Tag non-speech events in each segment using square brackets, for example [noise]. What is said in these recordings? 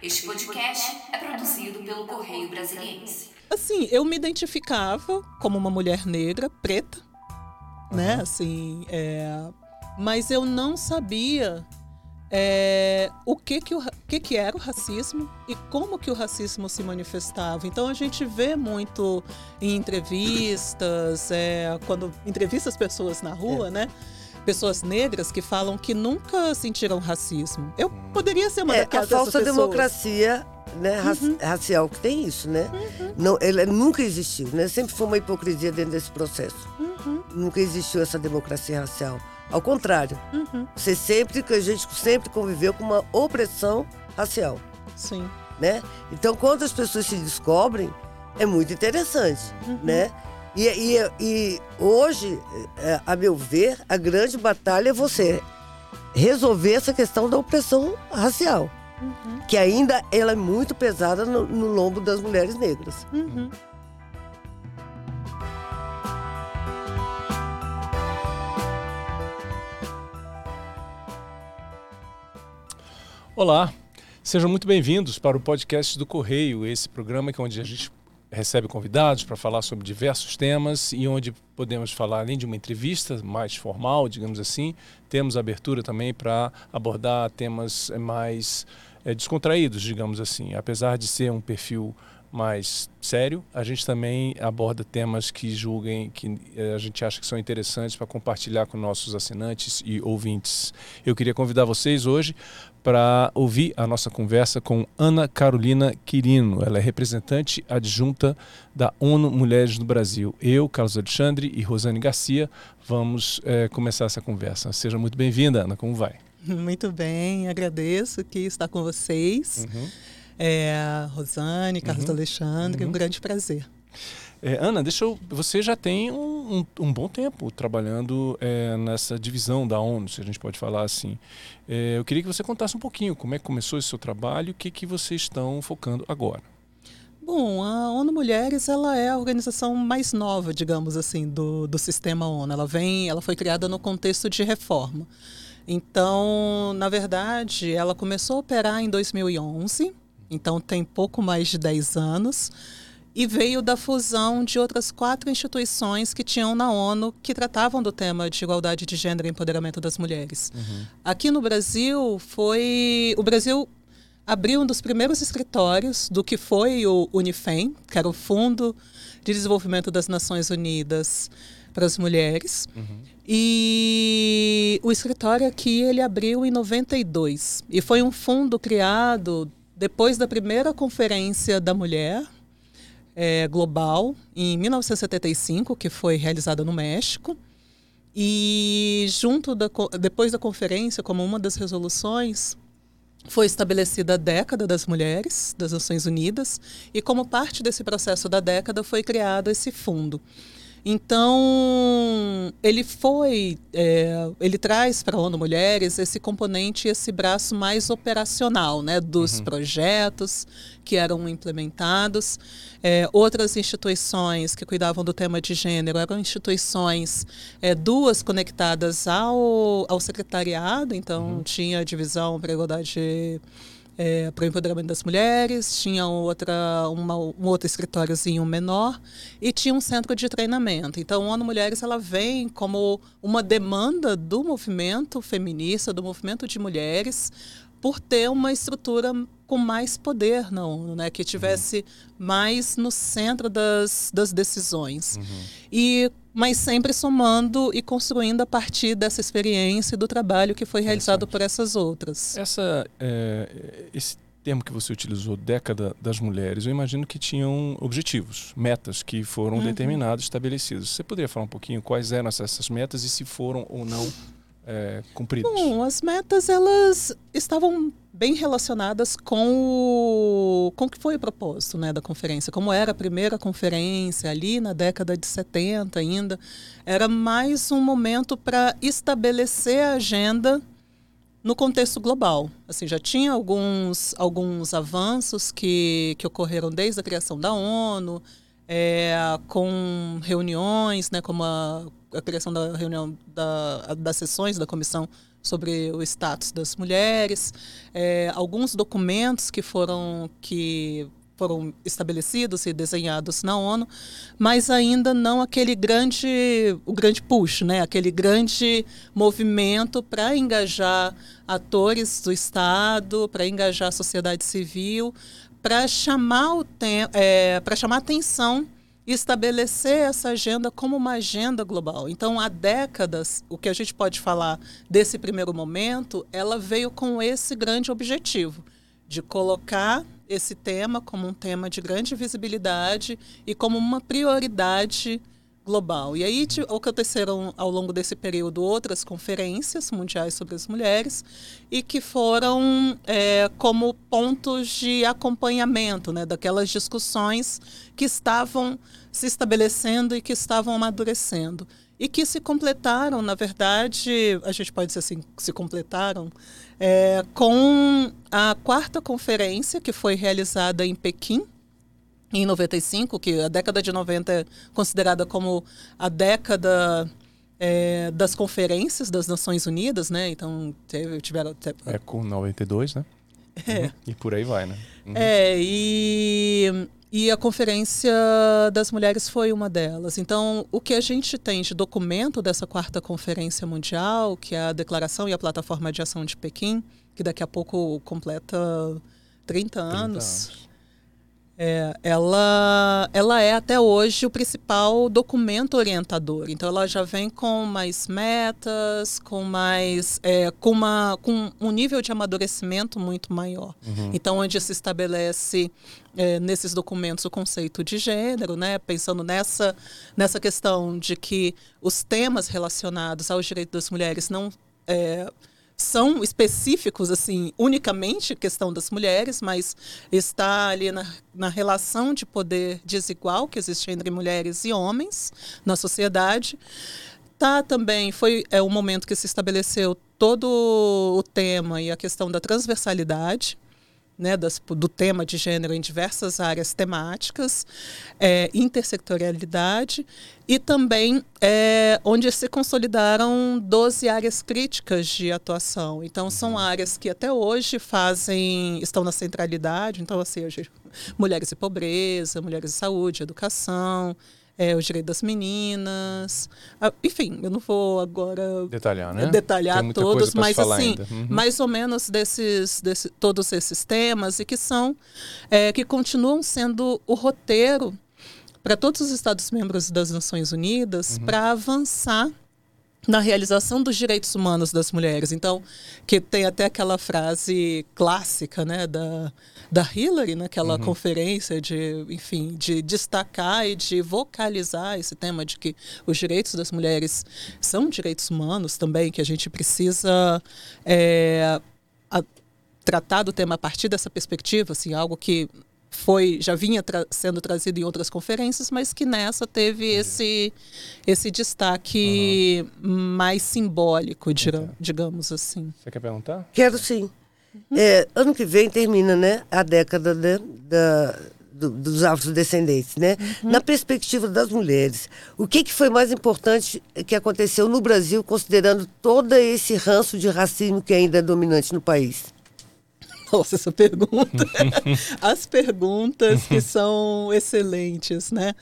Este podcast é produzido pelo Correio Brasiliense. Assim, eu me identificava como uma mulher negra, preta, uhum. né? Assim, é... mas eu não sabia é, o que que, o, que que era o racismo e como que o racismo se manifestava. Então a gente vê muito em entrevistas, é, quando entrevista as pessoas na rua, é. né? Pessoas negras que falam que nunca sentiram racismo. Eu hum. poderia ser uma é, daquelas A falsa democracia né, uhum. racial que tem isso, né? Uhum. Não, ela nunca existiu, né? Sempre foi uma hipocrisia dentro desse processo. Uhum. Nunca existiu essa democracia racial. Ao contrário, uhum. você sempre que a gente sempre conviveu com uma opressão racial. Sim. Né? Então, quando as pessoas se descobrem, é muito interessante, uhum. né? E, e, e hoje, é, a meu ver, a grande batalha é você resolver essa questão da opressão racial, uhum. que ainda ela é muito pesada no, no lombo das mulheres negras. Uhum. Olá, sejam muito bem-vindos para o podcast do Correio, esse programa que é onde a gente recebe convidados para falar sobre diversos temas e onde podemos falar, além de uma entrevista mais formal, digamos assim, temos abertura também para abordar temas mais é, descontraídos, digamos assim. Apesar de ser um perfil mais sério, a gente também aborda temas que julguem, que eh, a gente acha que são interessantes para compartilhar com nossos assinantes e ouvintes. Eu queria convidar vocês hoje para ouvir a nossa conversa com Ana Carolina Quirino. Ela é representante adjunta da ONU Mulheres no Brasil. Eu, Carlos Alexandre e Rosane Garcia vamos é, começar essa conversa. Seja muito bem-vinda, Ana. Como vai? [laughs] Muito bem, agradeço que está com vocês. Uhum é, Rosane, Carlos uhum. Alexandre, uhum. um grande prazer. É, Ana, deixa eu. Você já tem um, um, um bom tempo trabalhando é, nessa divisão da ONU, se a gente pode falar assim. É, eu queria que você contasse um pouquinho como é que começou esse seu trabalho e o que, que vocês estão focando agora. Bom, a ONU Mulheres ela é a organização mais nova, digamos assim, do, do sistema ONU. Ela vem, ela foi criada no contexto de reforma. Então, na verdade, ela começou a operar em 2011 então tem pouco mais de 10 anos, e veio da fusão de outras quatro instituições que tinham na ONU que tratavam do tema de igualdade de gênero e empoderamento das mulheres. Uhum. Aqui no Brasil foi. O Brasil abriu um dos primeiros escritórios do que foi o Unifem, que era o Fundo de Desenvolvimento das Nações Unidas para as Mulheres. Uhum. E o escritório aqui ele abriu em 92 e foi um fundo criado depois da primeira conferência da mulher é, global, em 1975, que foi realizada no México, e junto da, depois da conferência, como uma das resoluções, foi estabelecida a década das mulheres das Nações Unidas e como parte desse processo da década foi criado esse fundo. Então, ele foi, é, ele traz para a ONU Mulheres esse componente, esse braço mais operacional, né, dos uhum. projetos que eram implementados. É, outras instituições que cuidavam do tema de gênero eram instituições, é, duas conectadas ao, ao secretariado, então uhum. tinha a divisão para igualdade é, para o empoderamento das mulheres, tinha outra, uma, um outro escritóriozinho menor e tinha um centro de treinamento. Então, o ONU Mulheres ela vem como uma demanda do movimento feminista, do movimento de mulheres, por ter uma estrutura com mais poder na ONU, né? que tivesse uhum. mais no centro das, das decisões. Uhum. E mas sempre somando e construindo a partir dessa experiência e do trabalho que foi realizado por essas outras. Essa, é, esse termo que você utilizou, década das mulheres, eu imagino que tinham objetivos, metas que foram uhum. determinados, estabelecidos. Você poderia falar um pouquinho quais eram essas metas e se foram ou não é, cumpridas? Bom, as metas elas estavam bem relacionadas com o, com o que foi o propósito né, da conferência. Como era a primeira conferência ali na década de 70 ainda, era mais um momento para estabelecer a agenda no contexto global. Assim, já tinha alguns, alguns avanços que, que ocorreram desde a criação da ONU, é, com reuniões, né, como a, a criação da reunião da, das sessões da Comissão sobre o status das mulheres, é, alguns documentos que foram que foram estabelecidos e desenhados na ONU, mas ainda não aquele grande, o grande push, né? aquele grande movimento para engajar atores do Estado, para engajar a sociedade civil, para chamar o é, para chamar atenção e estabelecer essa agenda como uma agenda global. Então, há décadas, o que a gente pode falar desse primeiro momento, ela veio com esse grande objetivo de colocar esse tema como um tema de grande visibilidade e como uma prioridade global. E aí aconteceram ao longo desse período outras conferências mundiais sobre as mulheres e que foram é, como pontos de acompanhamento né, daquelas discussões que estavam se estabelecendo e que estavam amadurecendo e que se completaram, na verdade, a gente pode dizer assim, se completaram é, com a quarta conferência que foi realizada em Pequim, em 95, que a década de 90 é considerada como a década é, das conferências das Nações Unidas, né? Então, teve, tiveram... Teve... É com 92, né? É. Uhum. E por aí vai, né? Uhum. É, e e a Conferência das Mulheres foi uma delas. Então, o que a gente tem de documento dessa quarta Conferência Mundial, que é a Declaração e a Plataforma de Ação de Pequim, que daqui a pouco completa 30 anos. 30 anos. É, ela, ela é até hoje o principal documento orientador. Então, ela já vem com mais metas, com mais, é, com, uma, com um nível de amadurecimento muito maior. Uhum. Então, onde se estabelece é, nesses documentos o conceito de gênero, né? Pensando nessa nessa questão de que os temas relacionados aos direitos das mulheres não é, são específicos, assim, unicamente questão das mulheres, mas está ali na, na relação de poder desigual que existe entre mulheres e homens na sociedade. Tá também, foi é, o momento que se estabeleceu todo o tema e a questão da transversalidade, né, das, do tema de gênero em diversas áreas temáticas, é, intersectorialidade e também é, onde se consolidaram 12 áreas críticas de atuação. Então, são uhum. áreas que até hoje fazem, estão na centralidade, então, assim, hoje, mulheres e pobreza, mulheres e saúde, educação, é, o direito das meninas. Enfim, eu não vou agora detalhar, né? detalhar todos, mas assim, uhum. mais ou menos desses, desse, todos esses temas e que são é, que continuam sendo o roteiro para todos os Estados membros das Nações Unidas uhum. para avançar na realização dos direitos humanos das mulheres. Então, que tem até aquela frase clássica, né, da, da Hillary, naquela uhum. conferência de, enfim, de destacar e de vocalizar esse tema de que os direitos das mulheres são direitos humanos também, que a gente precisa é, a, tratar do tema a partir dessa perspectiva, assim, algo que foi já vinha tra sendo trazido em outras conferências, mas que nessa teve esse esse destaque uhum. mais simbólico, digamos assim. Você quer perguntar? Quero sim. É, ano que vem termina, né, a década né, da do, dos afrodescendentes, né? Uhum. Na perspectiva das mulheres, o que, que foi mais importante que aconteceu no Brasil, considerando todo esse ranço de racismo que ainda é dominante no país? Nossa, essa pergunta. [laughs] As perguntas que são excelentes, né?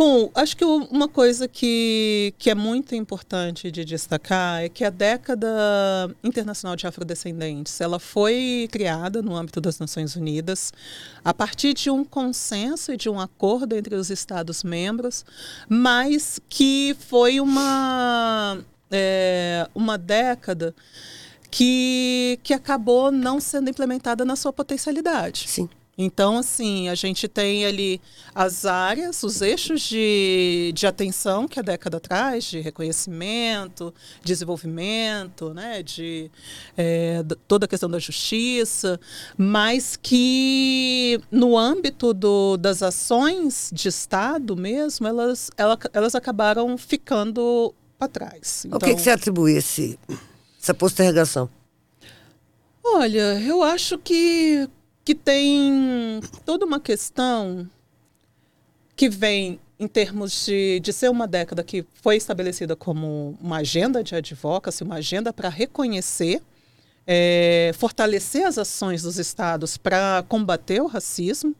Bom, acho que uma coisa que, que é muito importante de destacar é que a década internacional de afrodescendentes ela foi criada no âmbito das Nações Unidas a partir de um consenso e de um acordo entre os Estados-membros, mas que foi uma, é, uma década que, que acabou não sendo implementada na sua potencialidade. Sim. Então, assim, a gente tem ali as áreas, os eixos de, de atenção que a década traz, de reconhecimento, desenvolvimento, né, de é, toda a questão da justiça, mas que no âmbito do, das ações de Estado mesmo, elas, elas, elas acabaram ficando para trás. Então, o que, que então você atribui esse essa postergação? Olha, eu acho que, que tem toda uma questão que vem em termos de, de ser uma década que foi estabelecida como uma agenda de advocacy, uma agenda para reconhecer, é, fortalecer as ações dos estados para combater o racismo,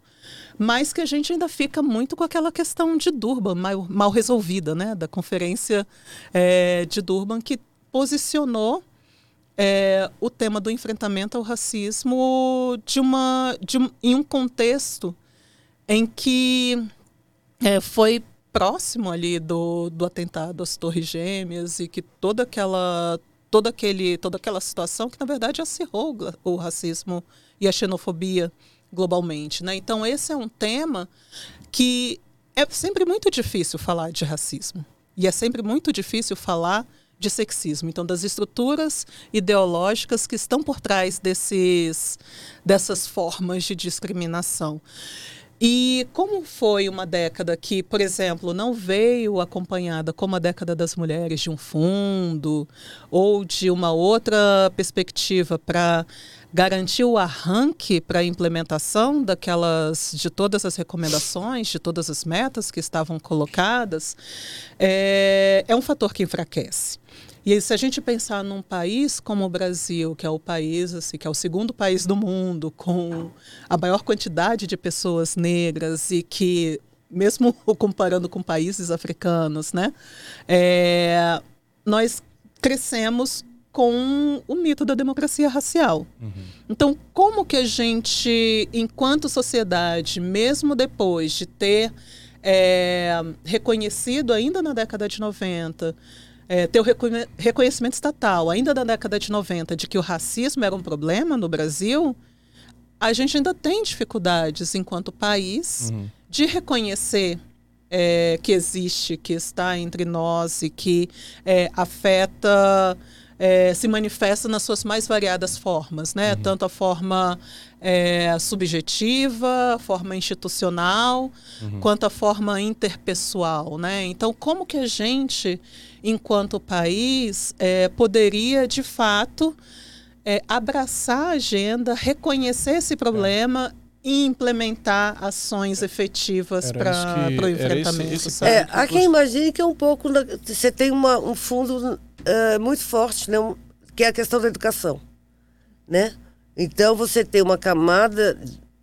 mas que a gente ainda fica muito com aquela questão de Durban, mal, mal resolvida, né, da conferência é, de Durban, que posicionou é, o tema do enfrentamento ao racismo de uma, de em um contexto em que é, foi próximo ali do, do atentado às Torres Gêmeas e que toda aquela toda aquele toda aquela situação que na verdade acirrou o racismo e a xenofobia globalmente, né? Então esse é um tema que é sempre muito difícil falar de racismo e é sempre muito difícil falar de sexismo, então das estruturas ideológicas que estão por trás desses dessas formas de discriminação. E como foi uma década que, por exemplo, não veio acompanhada como a década das mulheres de um fundo ou de uma outra perspectiva para garantir o arranque para a implementação daquelas de todas as recomendações, de todas as metas que estavam colocadas, é, é um fator que enfraquece. E se a gente pensar num país como o Brasil, que é o país, assim, que é o segundo país do mundo, com a maior quantidade de pessoas negras e que, mesmo [laughs] comparando com países africanos, né, é, nós crescemos com o mito da democracia racial. Uhum. Então, como que a gente, enquanto sociedade, mesmo depois de ter é, reconhecido ainda na década de 90 é, ter o reconhecimento estatal, ainda da década de 90, de que o racismo era um problema no Brasil, a gente ainda tem dificuldades, enquanto país, uhum. de reconhecer é, que existe, que está entre nós e que é, afeta, é, se manifesta nas suas mais variadas formas, né? Uhum. Tanto a forma é, subjetiva, a forma institucional, uhum. quanto a forma interpessoal, né? Então, como que a gente enquanto país, é, poderia, de fato, é, abraçar a agenda, reconhecer esse problema e implementar ações efetivas para o enfrentamento. Esse, esse é, há quem imagine que é um pouco. Você tem uma, um fundo uh, muito forte, né, que é a questão da educação. Né? Então você tem uma camada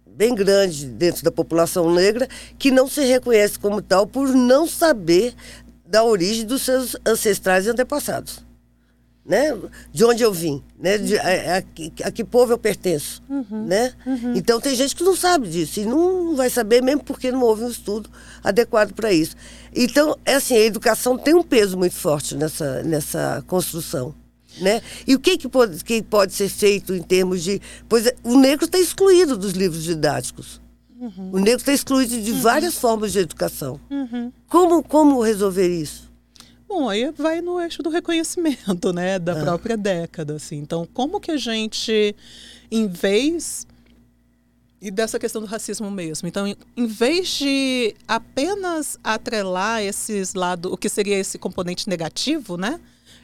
bem grande dentro da população negra que não se reconhece como tal por não saber da origem dos seus ancestrais e antepassados. Né? De onde eu vim, né? De, a, a, a que povo eu pertenço, uhum, né? Uhum. Então tem gente que não sabe disso e não vai saber mesmo porque não houve um estudo adequado para isso. Então, é assim, a educação tem um peso muito forte nessa, nessa construção. Né? E o que, que, pode, que pode ser feito em termos de. Pois é, o negro está excluído dos livros didáticos. Uhum. O negro está excluído de uhum. várias formas de educação. Uhum. Como, como resolver isso? Bom, aí vai no eixo do reconhecimento, né, da ah. própria década, assim. Então, como que a gente, em vez e dessa questão do racismo mesmo. Então, em vez de apenas atrelar esses lados, o que seria esse componente negativo, né,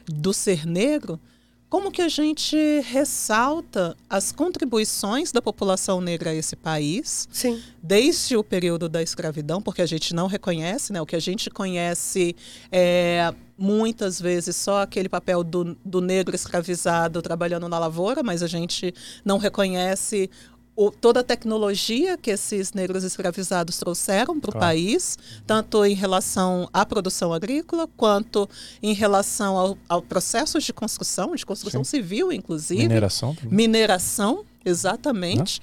do ser negro, como que a gente ressalta as contribuições da população negra a esse país, Sim. desde o período da escravidão, porque a gente não reconhece, né? O que a gente conhece é muitas vezes só aquele papel do, do negro escravizado trabalhando na lavoura, mas a gente não reconhece o, toda a tecnologia que esses negros escravizados trouxeram para o claro. país, tanto em relação à produção agrícola, quanto em relação ao, ao processo de construção, de construção Sim. civil, inclusive. Mineração também. Mineração, exatamente.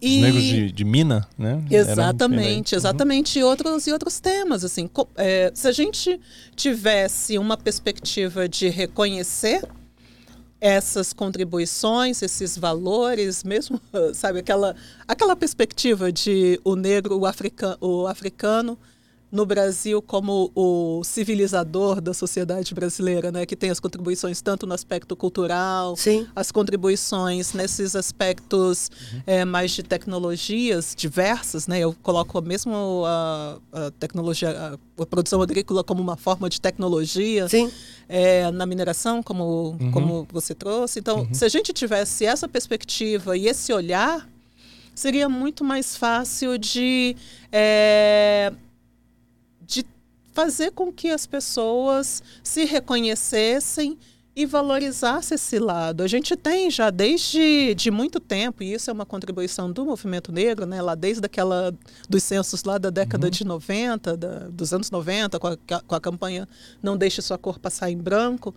E... Os negros de, de mina, né? Exatamente, exatamente. Uhum. E, outros, e outros temas. assim é, Se a gente tivesse uma perspectiva de reconhecer essas contribuições, esses valores, mesmo, [laughs] sabe, aquela, aquela perspectiva de o negro, o, africano, o africano no Brasil como o civilizador da sociedade brasileira, né, que tem as contribuições tanto no aspecto cultural, Sim. as contribuições nesses aspectos uhum. é, mais de tecnologias diversas, né, eu coloco mesmo a, a tecnologia, a, a, produção agrícola como uma forma de tecnologia, é, na mineração, como, uhum. como você trouxe. Então, uhum. se a gente tivesse essa perspectiva e esse olhar, seria muito mais fácil de é, de fazer com que as pessoas se reconhecessem e valorizasse esse lado. A gente tem já desde de muito tempo, e isso é uma contribuição do movimento negro, né, lá desde aquela dos censos lá da década uhum. de 90, da, dos anos 90, com a, com a campanha Não Deixe Sua Cor Passar em Branco,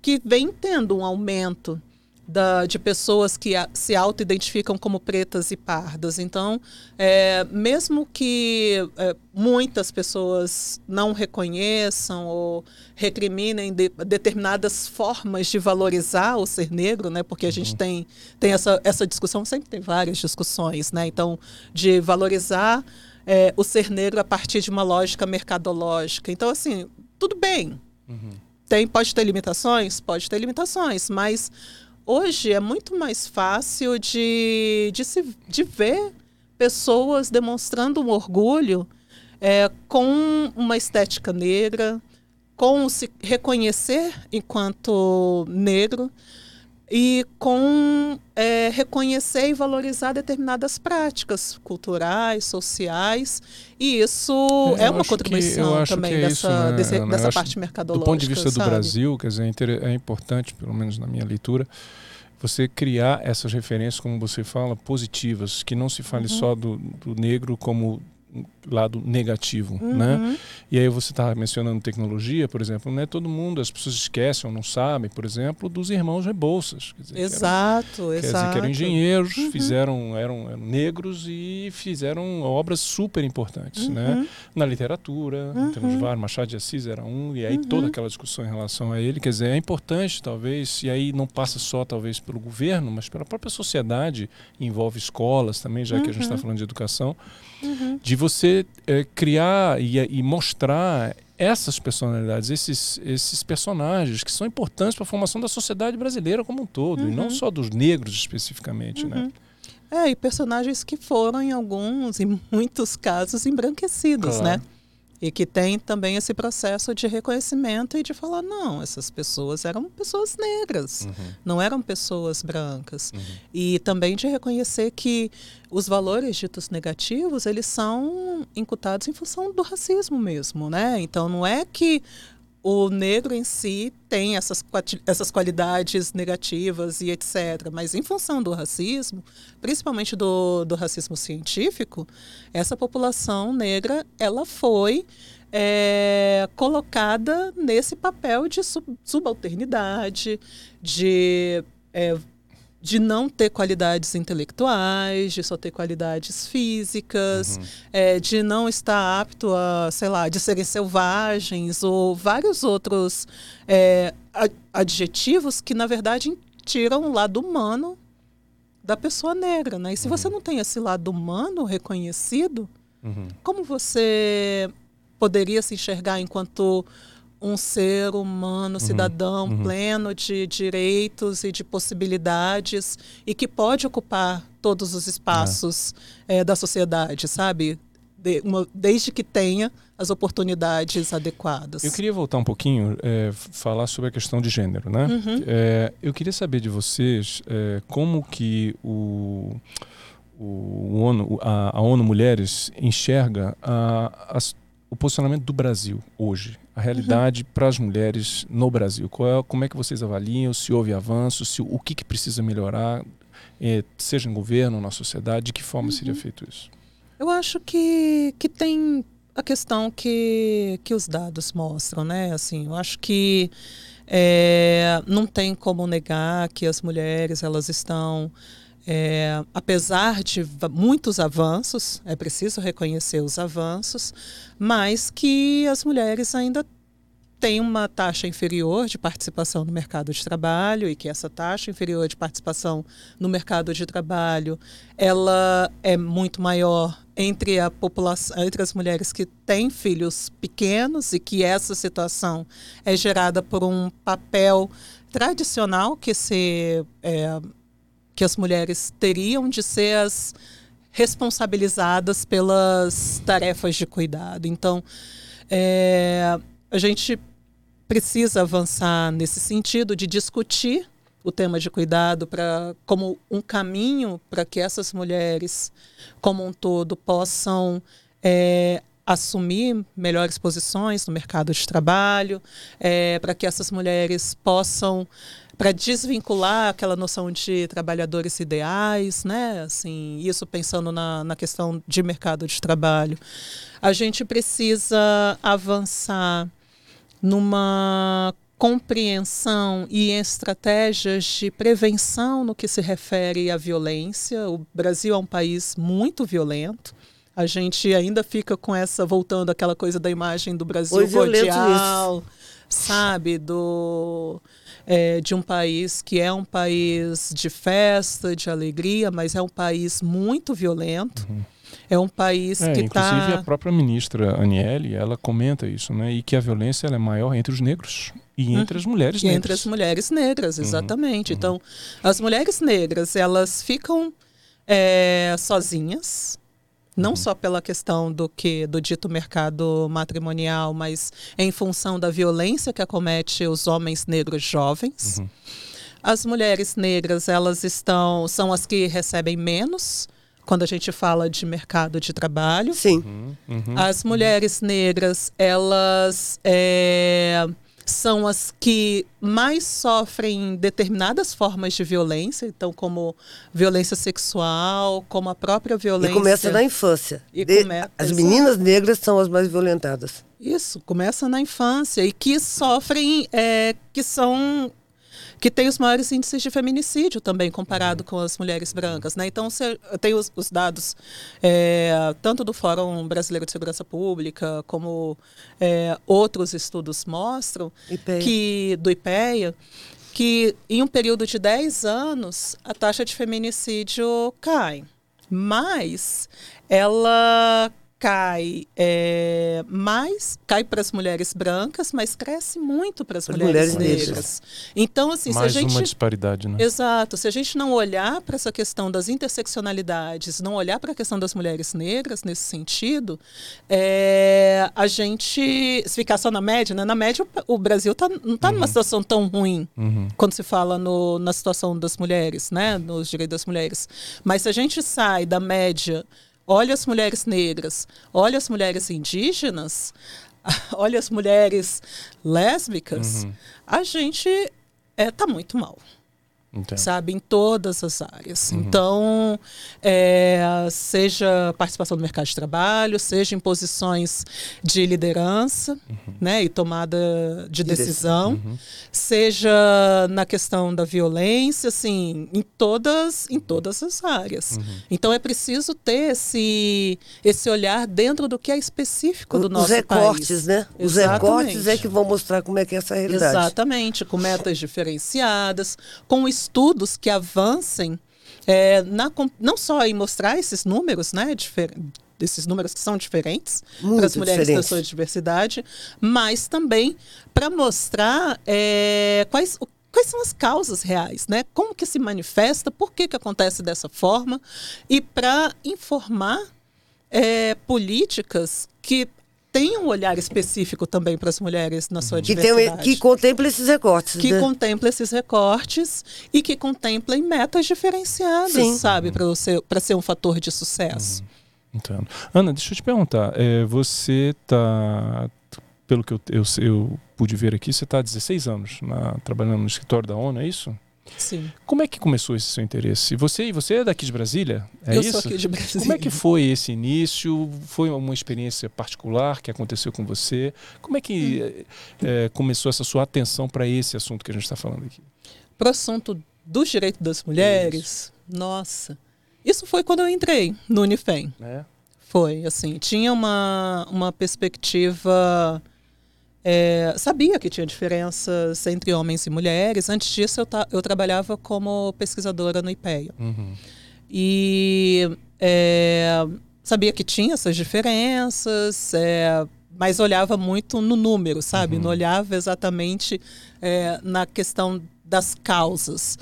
que vem tendo um aumento da, de pessoas que a, se auto-identificam como pretas e pardas. Então, é, mesmo que é, muitas pessoas não reconheçam ou recriminem de, determinadas formas de valorizar o ser negro, né? porque a gente uhum. tem, tem essa, essa discussão, sempre tem várias discussões, né? então, de valorizar é, o ser negro a partir de uma lógica mercadológica. Então, assim, tudo bem. Uhum. Tem, pode ter limitações? Pode ter limitações, mas hoje é muito mais fácil de, de, se, de ver pessoas demonstrando um orgulho é, com uma estética negra, com se reconhecer enquanto negro e com é, reconhecer e valorizar determinadas práticas culturais, sociais, e isso é, é uma contribuição também é dessa, isso, né, desse, dessa parte mercadológica. Do ponto de vista sabe? do Brasil, quer dizer, é importante, pelo menos na minha leitura, você criar essas referências, como você fala, positivas, que não se fale uhum. só do, do negro como lado negativo, uhum. né? E aí você está mencionando tecnologia, por exemplo, não é todo mundo, as pessoas esquecem ou não sabem, por exemplo, dos irmãos Rebouças. Dizer, exato, eram, exato. Quer dizer, que eram engenheiros, uhum. fizeram, eram, eram, negros e fizeram obras super importantes, né? uhum. né? Na literatura, uhum. temos vários, Machado de Assis era um, e aí toda uhum. aquela discussão em relação a ele, quer dizer, é importante talvez, e aí não passa só talvez pelo governo, mas pela própria sociedade, envolve escolas também, já que a gente está uhum. falando de educação, uhum. de você é, criar e, e, mostrar essas personalidades, esses, esses personagens que são importantes para a formação da sociedade brasileira como um todo, uhum. e não uhum. só dos negros especificamente, né? uhum. né? É, e personagens que foram, em alguns, em muitos casos, embranquecidos, claro. né? E que tem também esse processo de reconhecimento e de falar, não, essas pessoas eram pessoas negras, uhum. não eram pessoas brancas. Uhum. E também de reconhecer que os valores ditos negativos, eles são incutados em função do racismo mesmo, né? Então não é que o negro em si tem essas, essas qualidades negativas e etc. Mas em função do racismo, principalmente do, do racismo científico, essa população negra ela foi é, colocada nesse papel de sub, subalternidade, de é, de não ter qualidades intelectuais, de só ter qualidades físicas, uhum. é, de não estar apto a, sei lá, de serem selvagens ou vários outros é, adjetivos que, na verdade, tiram o lado humano da pessoa negra. Né? E se uhum. você não tem esse lado humano reconhecido, uhum. como você poderia se enxergar enquanto um ser humano, uhum, cidadão uhum. pleno de direitos e de possibilidades e que pode ocupar todos os espaços é. É, da sociedade, sabe? De, uma, desde que tenha as oportunidades adequadas. Eu queria voltar um pouquinho, é, falar sobre a questão de gênero, né? Uhum. É, eu queria saber de vocês como que o, o ONU, a, a ONU Mulheres enxerga a, as o posicionamento do Brasil hoje, a realidade uhum. para as mulheres no Brasil. É, como é que vocês avaliam? Se houve avanço, se, o que, que precisa melhorar, eh, seja em governo, na sociedade, de que forma uhum. seria feito isso? Eu acho que, que tem a questão que, que os dados mostram, né? Assim, eu acho que é, não tem como negar que as mulheres elas estão é, apesar de muitos avanços, é preciso reconhecer os avanços, mas que as mulheres ainda têm uma taxa inferior de participação no mercado de trabalho e que essa taxa inferior de participação no mercado de trabalho ela é muito maior entre a população entre as mulheres que têm filhos pequenos e que essa situação é gerada por um papel tradicional que se é, que as mulheres teriam de ser as responsabilizadas pelas tarefas de cuidado. Então, é, a gente precisa avançar nesse sentido de discutir o tema de cuidado para como um caminho para que essas mulheres como um todo possam é, assumir melhores posições no mercado de trabalho, é, para que essas mulheres possam para desvincular aquela noção de trabalhadores ideais, né? Assim, isso pensando na, na questão de mercado de trabalho. A gente precisa avançar numa compreensão e estratégias de prevenção no que se refere à violência. O Brasil é um país muito violento. A gente ainda fica com essa voltando àquela coisa da imagem do Brasil violento cordial. Sabe, do é, de um país que é um país de festa, de alegria, mas é um país muito violento. É um país É, que inclusive está a própria ministra Aniele, ela comenta isso, né? E que a violência é maior entre os negros e entre as mulheres E negras. entre as mulheres negras, Uhum, exatamente. Então, as mulheres negras, elas ficam é, sozinhas, não Uhum. só pela questão do que do dito mercado matrimonial, mas em função da violência que acomete os homens negros jovens. Uhum. As mulheres negras, elas estão são as que recebem menos quando a gente fala de mercado de trabalho. Sim. Uhum, uhum. As mulheres negras, elas é, são as que mais sofrem determinadas formas de violência, então como violência sexual, como a própria E violência. começa na infância. E De- come- As meninas negras são as mais violentadas. Isso, começa na infância e que sofrem, é, que são que tem os maiores índices de feminicídio também comparado com as mulheres brancas, né? Então você tem os, os dados é, tanto do Fórum Brasileiro de Segurança Pública como é, outros estudos mostram IPEA. que do IPEA que em um período de 10 anos a taxa de feminicídio cai, mas ela cai é, mais cai para as mulheres brancas, mas cresce muito para as mulheres, mulheres negras. negras. Então assim, Mais se a gente uma disparidade, né? Exato. Se a gente não olhar para essa questão das interseccionalidades, não olhar para a questão das mulheres negras nesse sentido, é, a gente, se ficar só na média, né? na média o, Brasil tá, não está numa situação tão ruim Uhum. quando se fala no, na situação das mulheres, né? nos direitos das mulheres. Mas se a gente sai da média, olha as mulheres negras, olha as mulheres indígenas, [laughs] olha as mulheres lésbicas, Uhum. a gente está muito mal Entendo. sabe, em todas as áreas. Então, é, seja participação no mercado de trabalho, seja em posições de liderança, né, e tomada de decisão, seja na questão da violência, assim, em todas, em todas as áreas. Então, é preciso ter esse, esse olhar dentro do que é específico do Os nosso recortes, país. né? Os Exatamente. recortes é que vão mostrar como é que é essa realidade. Exatamente, com metas diferenciadas, com estudos que avancem é, na, não só em mostrar esses números, né, difer- esses números que são diferentes para as mulheres da diferentes. sua diversidade, mas também para mostrar é, quais, quais são as causas reais, né? Como que se manifesta, por que, que acontece dessa forma, e para informar é, políticas que tenham um olhar específico também para as mulheres na sua Que, tem, diversidade. que contempla esses recortes. que né? contempla esses recortes e que contemplem metas diferenciadas, Sim. sabe, para ser, pra ser um fator de sucesso. Entendo. Ana, deixa eu te perguntar. é, você está, pelo que eu, eu, eu pude ver aqui, você está há 16 anos na- trabalhando no escritório da ONU, é isso? Sim. Como é que começou esse seu interesse? Você, e você é daqui de Brasília? É Eu isso? sou aqui de Brasília. Como é que foi esse início? Foi uma experiência particular que aconteceu com você? Como é que Hum. eh, eh, começou essa sua atenção para esse assunto que a gente está falando aqui? Para o assunto dos direitos das mulheres, nossa, isso foi quando eu entrei no Unifem. É. Foi, assim, tinha uma, uma perspectiva. É, sabia que tinha diferenças entre homens e mulheres. Antes disso, eu, ta- eu trabalhava como pesquisadora no IPEA. Uhum. E é, sabia que tinha essas diferenças, é, mas olhava muito no número, sabe? Não olhava exatamente é, na questão das causas.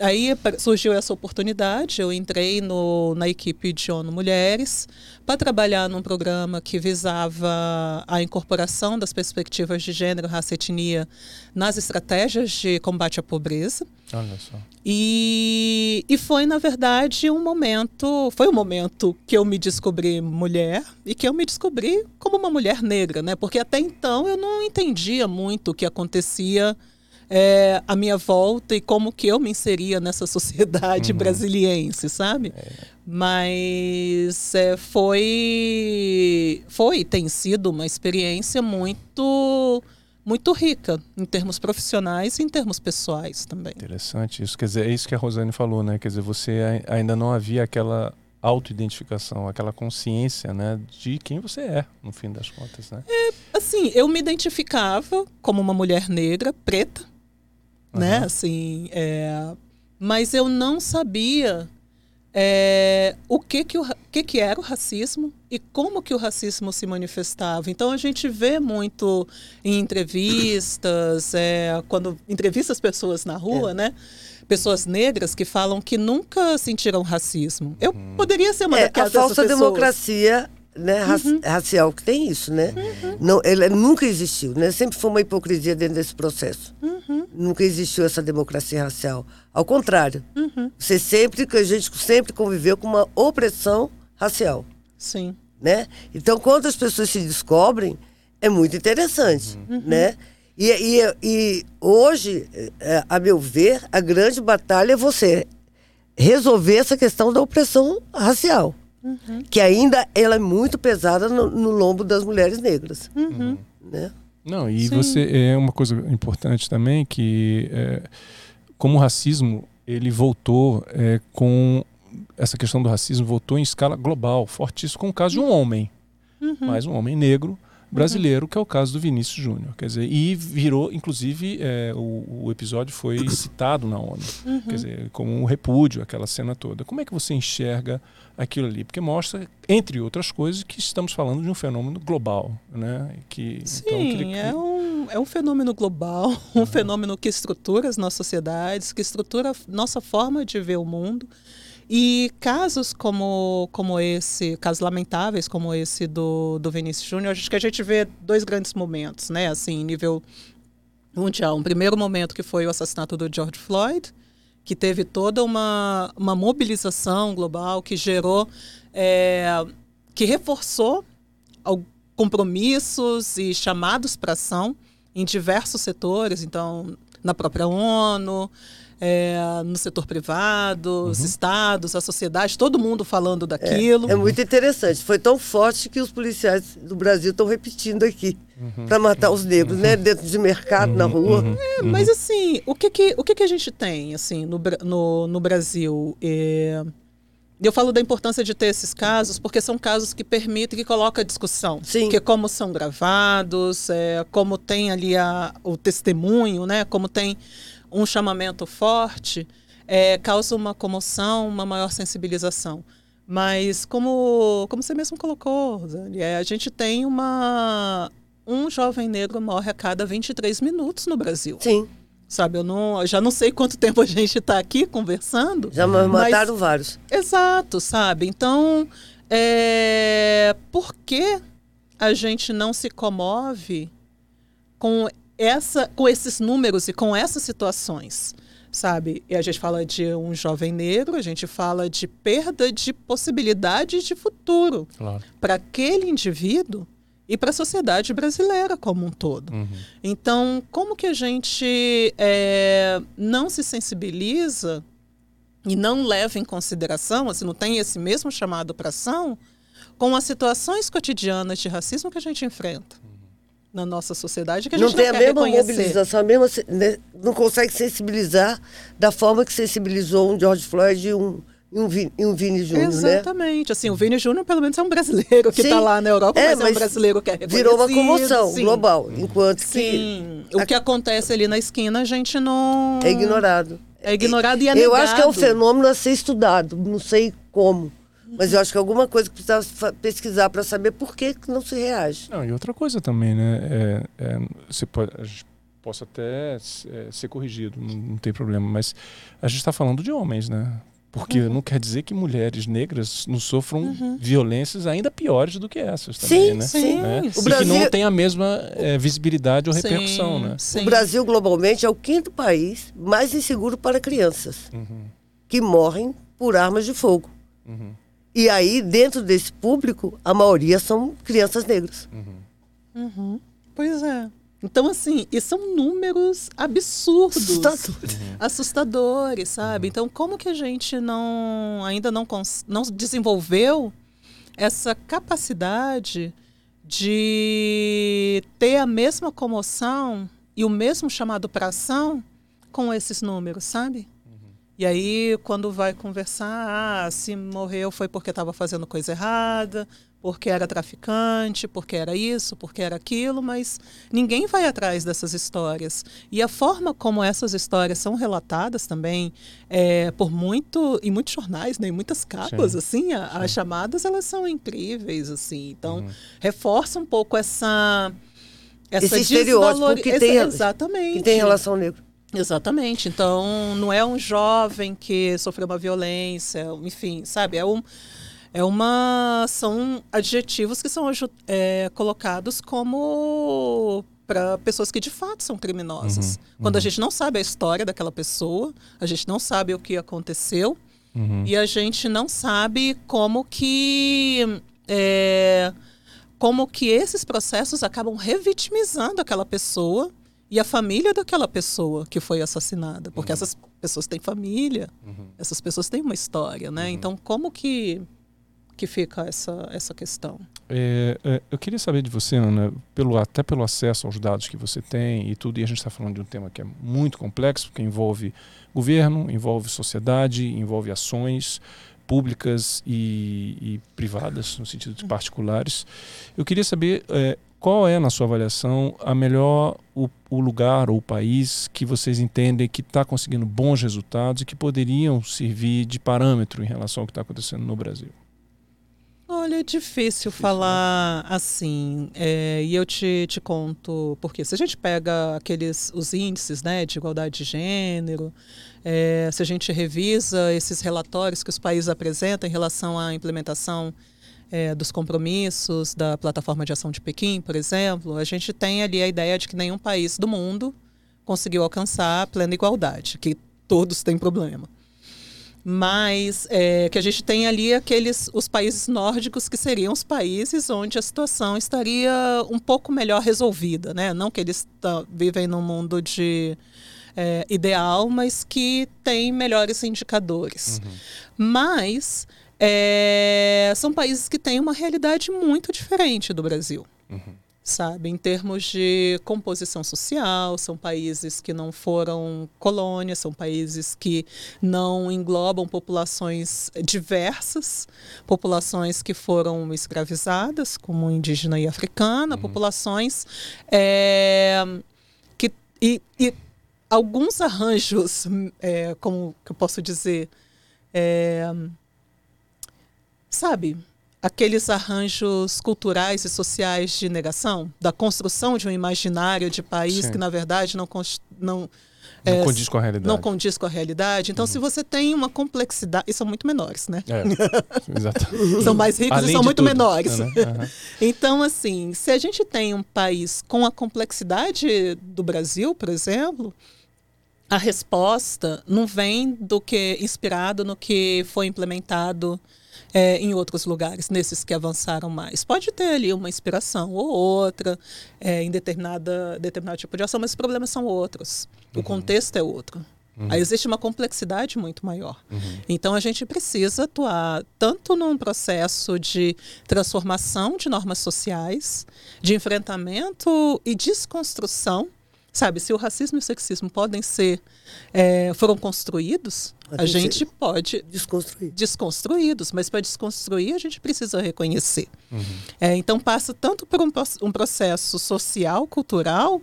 Aí surgiu essa oportunidade, eu entrei no, na equipe de ONU Mulheres para trabalhar num programa que visava a incorporação das perspectivas de gênero, raça e etnia nas estratégias de combate à pobreza. Olha só. E, e foi, na verdade, um momento, foi um momento que eu me descobri mulher e que eu me descobri como uma mulher negra, né? Porque até então eu não entendia muito o que acontecia é, a minha volta e como que eu me inseria nessa [laughs] sociedade uhum. brasiliense, sabe? É. Mas é, foi, foi, tem sido uma experiência muito muito rica em termos profissionais e em termos pessoais também. Interessante isso. Quer dizer, é isso que a Rosane falou, né? Quer dizer, você ainda não havia aquela autoidentificação, aquela consciência, né, de quem você é, no fim das contas, né? É, assim, eu me identificava como uma mulher negra, preta, uhum. né? Assim, é, mas eu não sabia é, o que que, o que que era o racismo e como que o racismo se manifestava. Então a gente vê muito em entrevistas, é, quando entrevista as pessoas na rua, é. né? Pessoas negras que falam que nunca sentiram racismo. Eu uhum. poderia ser uma é, daquelas A falsa pessoas. democracia né, uhum. racial que tem isso, né? Uhum. Não, ele nunca existiu, né? Sempre foi uma hipocrisia dentro desse processo. Nunca existiu essa democracia racial. Ao contrário, uhum. você sempre que a gente sempre conviveu com uma opressão racial. Sim. Né? Então, quando as pessoas se descobrem, é muito interessante, uhum. né? E, e, e hoje, é, a meu ver, a grande batalha é você resolver essa questão da opressão racial. Uhum. Que ainda ela é muito pesada no, no lombo das mulheres negras. Né? Não, e Sim. você é uma coisa importante também que é, como o racismo ele voltou é, com essa questão do racismo voltou em escala global, fortíssimo com o caso de um homem, uhum. mas um homem negro brasileiro, uhum. que é o caso do Vinícius Júnior. Quer dizer, e virou, inclusive, é, o, o, episódio foi citado na ONU, uhum. quer dizer, como um repúdio, aquela cena toda. Como é que você enxerga aquilo ali? Porque mostra, entre outras coisas, que estamos falando de um fenômeno global, né? Que, Sim, então, é, um, é um fenômeno global, [laughs] um uhum. fenômeno que estrutura as nossas sociedades, que estrutura nossa forma de ver o mundo. E casos como, como esse, casos lamentáveis como esse do, do Vinícius Júnior, acho que a gente vê dois grandes momentos, né? Assim, nível mundial. Um primeiro momento que foi o assassinato do George Floyd, que teve toda uma, uma mobilização global que gerou, é, que reforçou compromissos e chamados para ação em diversos setores, então na própria ONU, é, no setor privado, uhum. os estados, a sociedade, todo mundo falando daquilo. É, é, muito interessante. Foi tão forte que os policiais do Brasil estão repetindo aqui uhum. para matar os negros, né? Dentro de mercado, na rua. Uhum. É, mas assim, o que que, o que que a gente tem assim no, no, no Brasil? É... Eu falo da importância de ter esses casos, porque são casos que permitem, que colocam a discussão. Sim. Que como são gravados, é, como tem ali a, o testemunho, né? Como tem um chamamento forte, é, causa uma comoção, uma maior sensibilização. Mas como, como você mesmo colocou, Rosane, é, a gente tem uma... Um jovem negro morre a cada 23 minutos no Brasil. Sim. Sabe, eu, não, eu já não sei quanto tempo a gente está aqui conversando. Já mataram mas, vários. Exato, sabe? Então, é, por que a gente não se comove com essa, com esses números e com essas situações, sabe? E a gente fala de um jovem negro, a gente fala de perda de possibilidades de futuro claro. para aquele indivíduo e para a sociedade brasileira como um todo. Uhum. Então, como que a gente é, não se sensibiliza e não leva em consideração, assim, não tem esse mesmo chamado para ação, com as situações cotidianas de racismo que a gente enfrenta? Na nossa sociedade que a gente não, não tem a mesma reconhecer. mobilização, a mesma, né, não consegue sensibilizar da forma que sensibilizou um George Floyd e um, e um, Vini, um Vini Júnior, né? Exatamente. Né? Assim, o Vini Júnior, pelo menos, é um brasileiro que está lá na Europa, é, mas, mas, é um brasileiro que é. Virou uma comoção sim. global, enquanto sim. que... O que acontece ali na esquina, a gente não... É ignorado. É ignorado e é negado. Eu acho que é um fenômeno a ser estudado, não sei como. Mas eu acho que é alguma coisa que precisava pesquisar para saber por que, que não se reage. Não, e outra coisa também, né? É, é, você pode, posso até é, ser corrigido, não, não, tem problema, mas a gente está falando de homens, né? Porque uhum. não quer dizer que mulheres negras não sofram uhum. violências ainda piores do que essas também, sim, né? Sim, né? O Brasil... E que não tem a mesma é, visibilidade ou sim, repercussão, né? Sim. O Brasil, globalmente, é o quinto país mais inseguro para crianças uhum. que morrem por armas de fogo. E aí, dentro desse público, a maioria são crianças negras. Uhum. Uhum. Pois é. Então, assim, e são números absurdos. Assustadores. Uhum. Assustadores, sabe? Uhum. Então, como que a gente não ainda não, não desenvolveu essa capacidade de ter a mesma comoção e o mesmo chamado para ação com esses números, sabe? E aí, quando vai conversar, ah, se morreu foi porque estava fazendo coisa errada, porque era traficante, porque era isso, porque era aquilo, mas ninguém vai atrás dessas histórias. E a forma como essas histórias são relatadas também é, por muito em muitos jornais, né, em muitas capas, sim, assim, a, as chamadas elas são incríveis, assim. Então uhum. reforça um pouco essa essa esse estereótipo que tem exatamente que tem relação negra. Exatamente. Então, não é um jovem que sofreu uma violência, enfim, sabe? É um, é uma são adjetivos que são é, colocados como para pessoas que de fato são criminosas. Uhum, Quando uhum. a gente não sabe a história daquela pessoa, a gente não sabe o que aconteceu uhum. e a gente não sabe como que é, como que esses processos acabam revitimizando aquela pessoa e a família daquela pessoa que foi assassinada, porque uhum. essas pessoas têm família, uhum. essas pessoas têm uma história, né? Uhum. Então como que que fica essa, essa questão. É, é, eu queria saber de você, Ana, pelo, até pelo acesso aos dados que você tem e tudo, e a gente está falando de um tema que é muito complexo, porque envolve governo, envolve sociedade, envolve ações públicas e, e privadas, no sentido de particulares. Eu queria saber é, qual é, na sua avaliação, a melhor o, o lugar ou o país que vocês entendem que está conseguindo bons resultados e que poderiam servir de parâmetro em relação ao que está acontecendo no Brasil. Olha, é difícil, difícil falar né? assim. É, e eu te, te conto porque se a gente pega aqueles os índices né, de igualdade de gênero, é, se a gente revisa esses relatórios que os países apresentam em relação à implementação é, dos compromissos da plataforma de ação de Pequim, por exemplo, a gente tem ali a ideia de que nenhum país do mundo conseguiu alcançar a plena igualdade, que todos têm problema mas é, que a gente tem ali aqueles os países nórdicos que seriam os países onde a situação estaria um pouco melhor resolvida, né? Não que eles vivem num mundo de é, ideal, mas que tem melhores indicadores. Uhum. Mas é, são países que têm uma realidade muito diferente do Brasil. Uhum sabe? Em termos de composição social, são países que não foram colônias, são países que não englobam populações diversas, populações que foram escravizadas, como indígena e africana, uhum. populações é, que e, e, alguns arranjos, é, como que eu posso dizer, é, sabe? aqueles arranjos culturais e sociais de negação, da construção de um imaginário de país Sim. que, na verdade, não, não, não é, condiz com a realidade. Não condiz com a realidade. Então, uhum. se você tem uma complexidade. E são muito menores, né? É, [laughs] exato. são mais ricos Além e são muito tudo, menores. Né? Uhum. então, assim, se a gente tem um país com a complexidade do Brasil, por exemplo, a resposta não vem do que inspirado no que foi implementado é, em outros lugares, nesses que avançaram mais. Pode ter ali uma inspiração ou outra é, em determinada, determinado tipo de ação, mas os problemas são outros. O uhum. contexto é outro. Uhum. Aí existe uma complexidade muito maior. Uhum. Então a gente precisa atuar tanto num processo de transformação de normas sociais, de enfrentamento e desconstrução Sabe, se o racismo e o sexismo podem ser, é, foram construídos, a, a gente pode desconstruir. desconstruídos, mas para desconstruir a gente precisa reconhecer. Uhum. É, então passa tanto por um, um, processo social, cultural,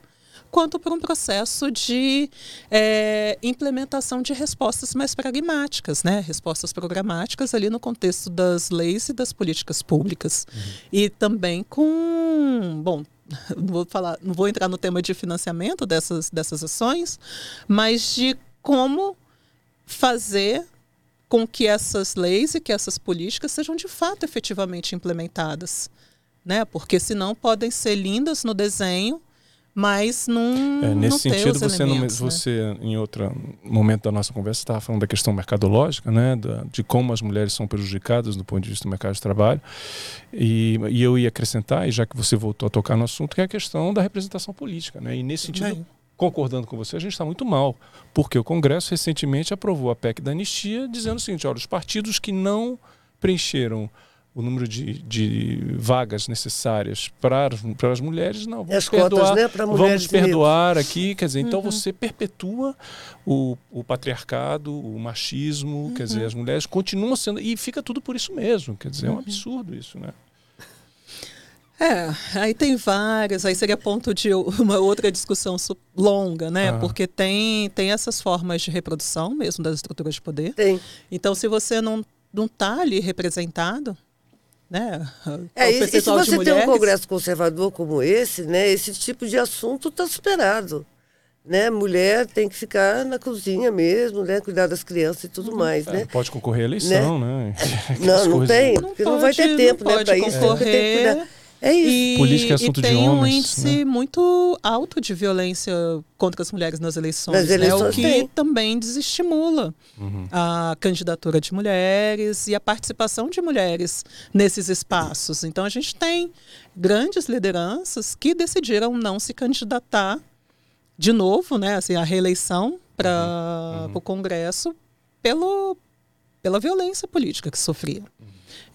quanto por um processo de é, implementação de respostas mais pragmáticas, né? respostas programáticas ali no contexto das leis e das políticas públicas. Uhum. E também com, bom, [laughs] não vou falar, não vou entrar no tema de financiamento dessas, dessas ações, mas de como fazer com que essas leis e que essas políticas sejam de fato efetivamente implementadas, né? Porque senão podem ser lindas no desenho, mas não é, nesse não sentido você não, né? você em outro momento da nossa conversa estava falando da questão mercadológica né da, de como as mulheres são prejudicadas do ponto de vista do mercado de trabalho e, e, eu ia acrescentar e já que você voltou a tocar no assunto que é a questão da representação política né e nesse sentido Bem. concordando com você a gente está muito mal porque o Congresso recentemente aprovou a PEC da anistia dizendo o seguinte olha os partidos que não preencheram o número de, de vagas necessárias para, as- para as mulheres, não, vamos As cotas, perdoar, né, para mulheres vamos perdoar aqui, quer dizer, então você perpetua o, o patriarcado, o machismo, quer dizer, as mulheres continuam sendo, e fica tudo por isso mesmo, quer dizer, é um absurdo isso, né? É, aí tem várias, aí seria ponto de [laughs] uma outra discussão longa, né? Ah. Porque tem, tem essas formas de reprodução mesmo das estruturas de poder. Tem. Então, se você não não está ali representado, né? É, e, e se você tem um congresso conservador como esse, né, esse tipo de assunto está superado. Né? Mulher tem que ficar na cozinha mesmo, né? cuidar das crianças e tudo Uhum. mais. É, né? não pode concorrer à eleição, né? Aquelas Não, [laughs] não coisas- tem, Não porque não vai ter pode- tempo né, pode para isso. porque tem que cuidar. É isso. E, Política é assunto e de tem um homens, índice né? muito alto de violência contra as mulheres nas eleições, Nas né? eleições o que tem. também desestimula Uhum. a candidatura de mulheres e a participação de mulheres nesses espaços. Então a gente tem grandes lideranças que decidiram não se candidatar de novo, né, assim, a reeleição para Uhum. o Congresso pelo, pela violência política que sofria.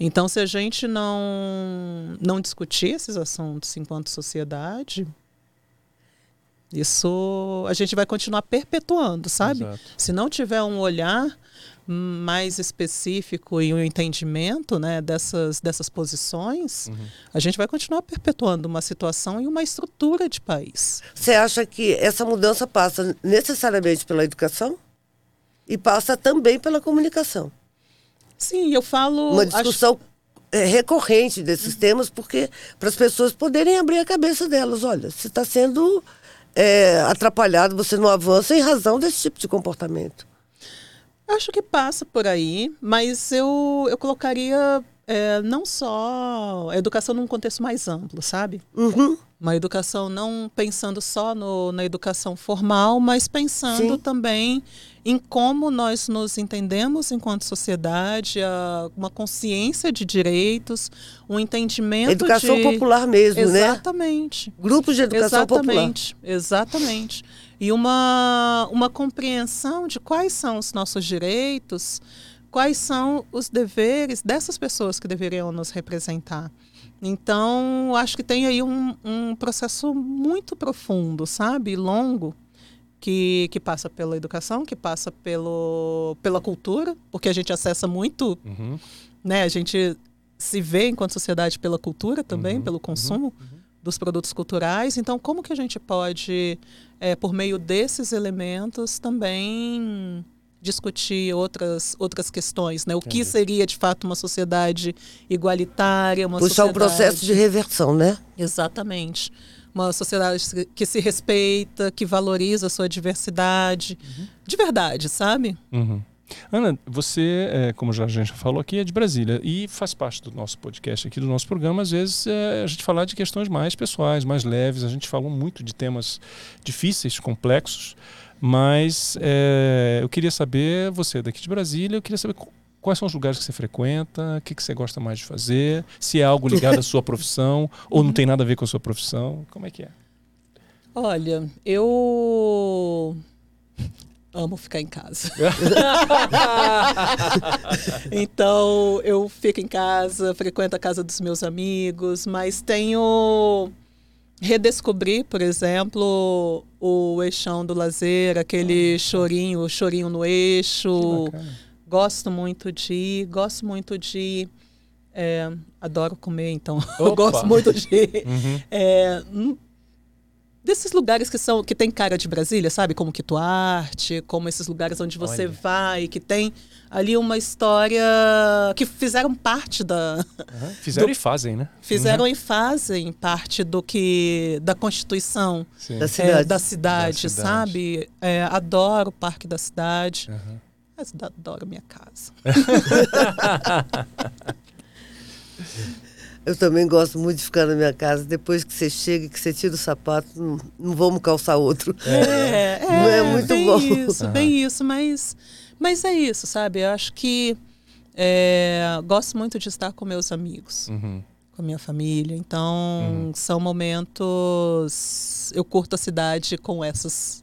Então, se a gente não, não discutir esses assuntos enquanto sociedade, isso a gente vai continuar perpetuando, sabe? Exato. Se não tiver um olhar mais específico e um entendimento né, dessas, dessas posições, Uhum. a gente vai continuar perpetuando uma situação e uma estrutura de país. Você acha que essa mudança passa necessariamente pela educação? E passa também pela comunicação. Sim, eu falo. Uma acho- discussão é, recorrente desses temas, porque para as pessoas poderem abrir a cabeça delas. Olha, você está sendo é, atrapalhado, você não avança em razão desse tipo de comportamento. Acho que passa por aí, mas eu, eu colocaria é, não só a educação num contexto mais amplo, sabe? Uhum. Uma educação não pensando só no, na educação formal, mas pensando Sim. também em como nós nos entendemos enquanto sociedade, uma consciência de direitos, um entendimento Educação de... popular mesmo, né? Exatamente. Grupos de educação popular. exatamente, exatamente. E uma, uma compreensão de quais são os nossos direitos, quais são os deveres dessas pessoas que deveriam nos representar. Então, acho que tem aí um, um processo muito profundo, sabe? Longo, que, que passa pela educação, que passa pelo, pela cultura, porque a gente acessa muito Uhum. né? A gente se vê enquanto sociedade pela cultura também, Uhum, pelo consumo dos produtos culturais. Então, como que a gente pode, eh, por meio desses elementos, também discutir outras, outras questões, né? O que Entendi. seria, de fato, uma sociedade igualitária, uma Puxar um sociedade... processo de reversão, né? Exatamente. Uma sociedade que se respeita, que valoriza a sua diversidade. De verdade, sabe? Uhum. Ana, você, é, como já a gente já falou aqui, é de Brasília e faz parte do nosso podcast aqui, do nosso programa. Às vezes é, a gente falar de questões mais pessoais, mais leves. A gente falou muito de temas difíceis, complexos, mas é, eu queria saber, você é daqui de Brasília, eu queria saber quais são os lugares que você frequenta, o que, que você gosta mais de fazer, se é algo ligado à sua [laughs] profissão ou não tem nada a ver com a sua profissão. Como é que é? Olha, eu amo ficar em casa. [laughs] então, eu fico em casa, frequento a casa dos meus amigos, mas tenho redescobri, por exemplo, o eixão do lazer, aquele chorinho, o chorinho no Que eixo. bacana. Gosto muito de ir, gosto muito de é, adoro comer, então [laughs] eu gosto muito de Uhum. é, desses lugares que são que tem cara de Brasília, sabe? Como Quituarte, como esses lugares onde você Olha. vai, que tem ali uma história que fizeram parte da Aham. Fizeram Do- e fazem, né? fizeram e fazem parte do que da Constituição Sim. Da é, cidade. da cidade, Da cidade. sabe? É, adoro o Parque da Cidade. Aham. Mas adoro minha casa. [laughs] Eu também gosto muito de ficar na minha casa. Depois que você chega, que você tira o sapato, não, não vamos calçar outro. É, [laughs] Não é muito bem bom. isso, Aham. bem isso, mas, mas é isso, sabe? Eu acho que é, gosto muito de estar com meus amigos, Uhum. com a minha família. Então, Uhum. são momentos. Eu curto a cidade com essas,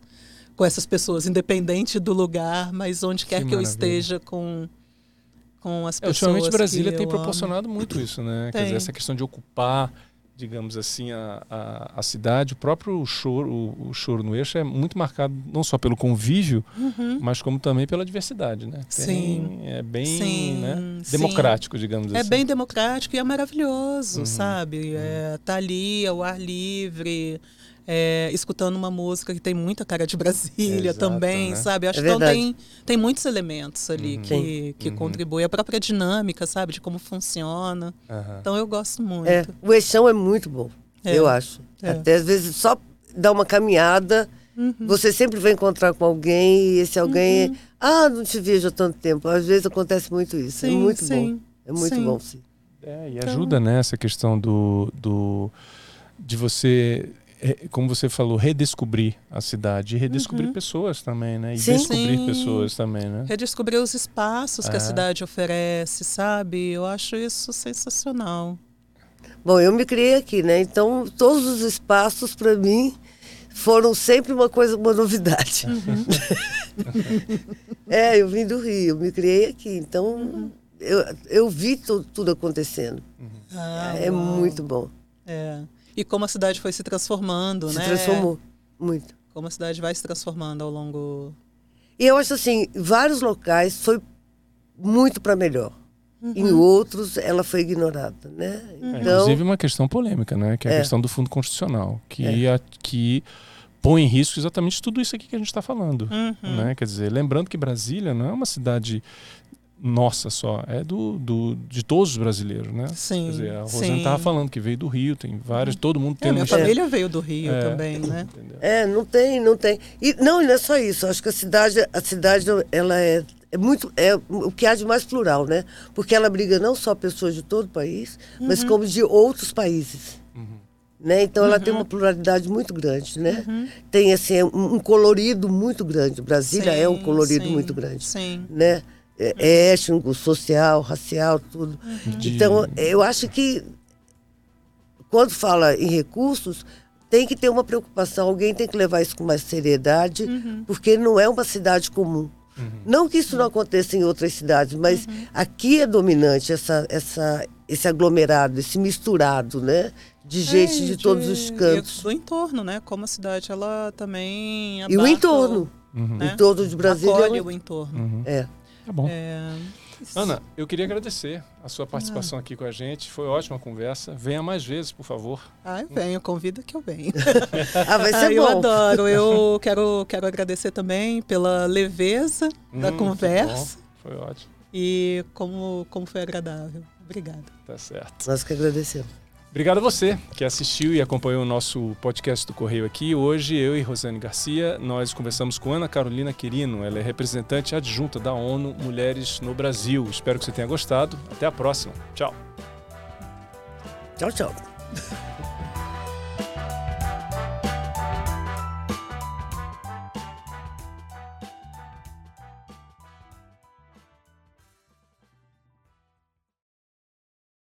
com essas pessoas, independente do lugar, mas onde quer que, eu maravilha. esteja com, com as É, pessoas. ultimamente Brasília que tem eu proporcionado muito [laughs] isso, né? Quer Tem. dizer, essa questão de ocupar, digamos assim, a, a, a cidade. O próprio choro, o, o choro no eixo é muito marcado não só pelo convívio, Uhum. mas como também pela diversidade, né? Tem- Sim. É bem Sim, né? sim. democrático, digamos É assim. bem democrático e é maravilhoso, Uhum, sabe? É, tá ali ao ar livre, é, escutando uma música que tem muita cara de Brasília Exato, também, né? sabe? Acho É que então tem, tem muitos elementos ali Uhum. que, que Uhum. contribuem. A própria dinâmica, sabe? De como funciona. Aham. Então eu gosto muito. É, o eixão é muito bom, É, eu acho. é. Até às vezes só dar uma caminhada, Uhum. você sempre vai encontrar com alguém e esse alguém, ah, não te vejo há tanto tempo. Às vezes acontece muito isso. é Sim, muito sim, bom. É muito sim. bom, sim. É, e Então- ajuda nessa questão do, do de você, é, como você falou, redescobrir a cidade e redescobrir Uhum. pessoas também, né? E Sim. descobrir Sim. pessoas também, né? Redescobrir os espaços que É. a cidade oferece, sabe? Eu acho isso sensacional. Bom, eu me criei aqui, né? Então, todos os espaços, para mim, foram sempre uma coisa, uma novidade. Uhum. [laughs] é, eu vim do Rio, eu me criei aqui. Então, Uhum. eu, eu vi tu- tudo acontecendo. Ah, é uau. muito bom. É. E como a cidade foi se transformando, Se né? transformou muito. Como a cidade vai se transformando ao longo. E eu acho assim, em vários locais foi muito para melhor. Em Uhum. outros, ela foi ignorada, né? É, Então, inclusive uma questão polêmica, né? Que é a É. questão do fundo constitucional, que, a- que põe em risco exatamente tudo isso aqui que a gente está falando. Uhum. Né? Quer dizer, lembrando que Brasília não é uma cidade nossa só, é do, do de todos os brasileiros, né? Sim. Quer dizer, a Rosane sim. estava falando que veio do Rio, tem vários, todo mundo tem É, minha um- família veio do Rio É. também, né? É, não tem, não tem. E não, e não é só isso. Acho que a cidade, a cidade, ela é, é muito, é o que há de mais plural, né? Porque ela briga não só pessoas de todo o país, mas Uhum. como de outros países. Uhum. Né? Então ela Uhum. tem uma pluralidade muito grande, né? Tem assim um, um colorido muito grande. Brasília é um Sim, colorido sim, muito grande. Sim. né? É, é étnico, social, racial, tudo. De- Então, eu acho que quando fala em recursos, tem que ter uma preocupação, alguém tem que levar isso com mais seriedade, Uhum. porque não é uma cidade comum. Uhum. Não que isso não aconteça em outras cidades, mas aqui é dominante essa, essa, esse aglomerado, esse misturado, né? De gente É, de, e todos os e cantos. Do entorno, né? Como a cidade, ela também. E o abarca entorno. Uhum. O né? entorno de Brasília. é Acolhe o entorno. Uhum. É. Tá bom. É, Ana, eu queria agradecer a sua participação aqui com a gente. Foi ótima a conversa. Venha mais vezes, por favor. Ai, venho, convida que eu venho. [laughs] Ah, vai ser Ah, eu bom. adoro. Eu quero, quero agradecer também pela leveza da Hum, que conversa. Foi ótimo. e como, como foi agradável. Obrigada. Tá certo. Nós que agradecemos. Obrigado a você que assistiu e acompanhou o nosso podcast do Correio aqui. Hoje, eu e Rosane Garcia, nós conversamos com Ana Carolina Quirino. Ela é representante adjunta da ONU Mulheres no Brasil. Espero que você tenha gostado. Até a próxima. Tchau. Tchau, tchau.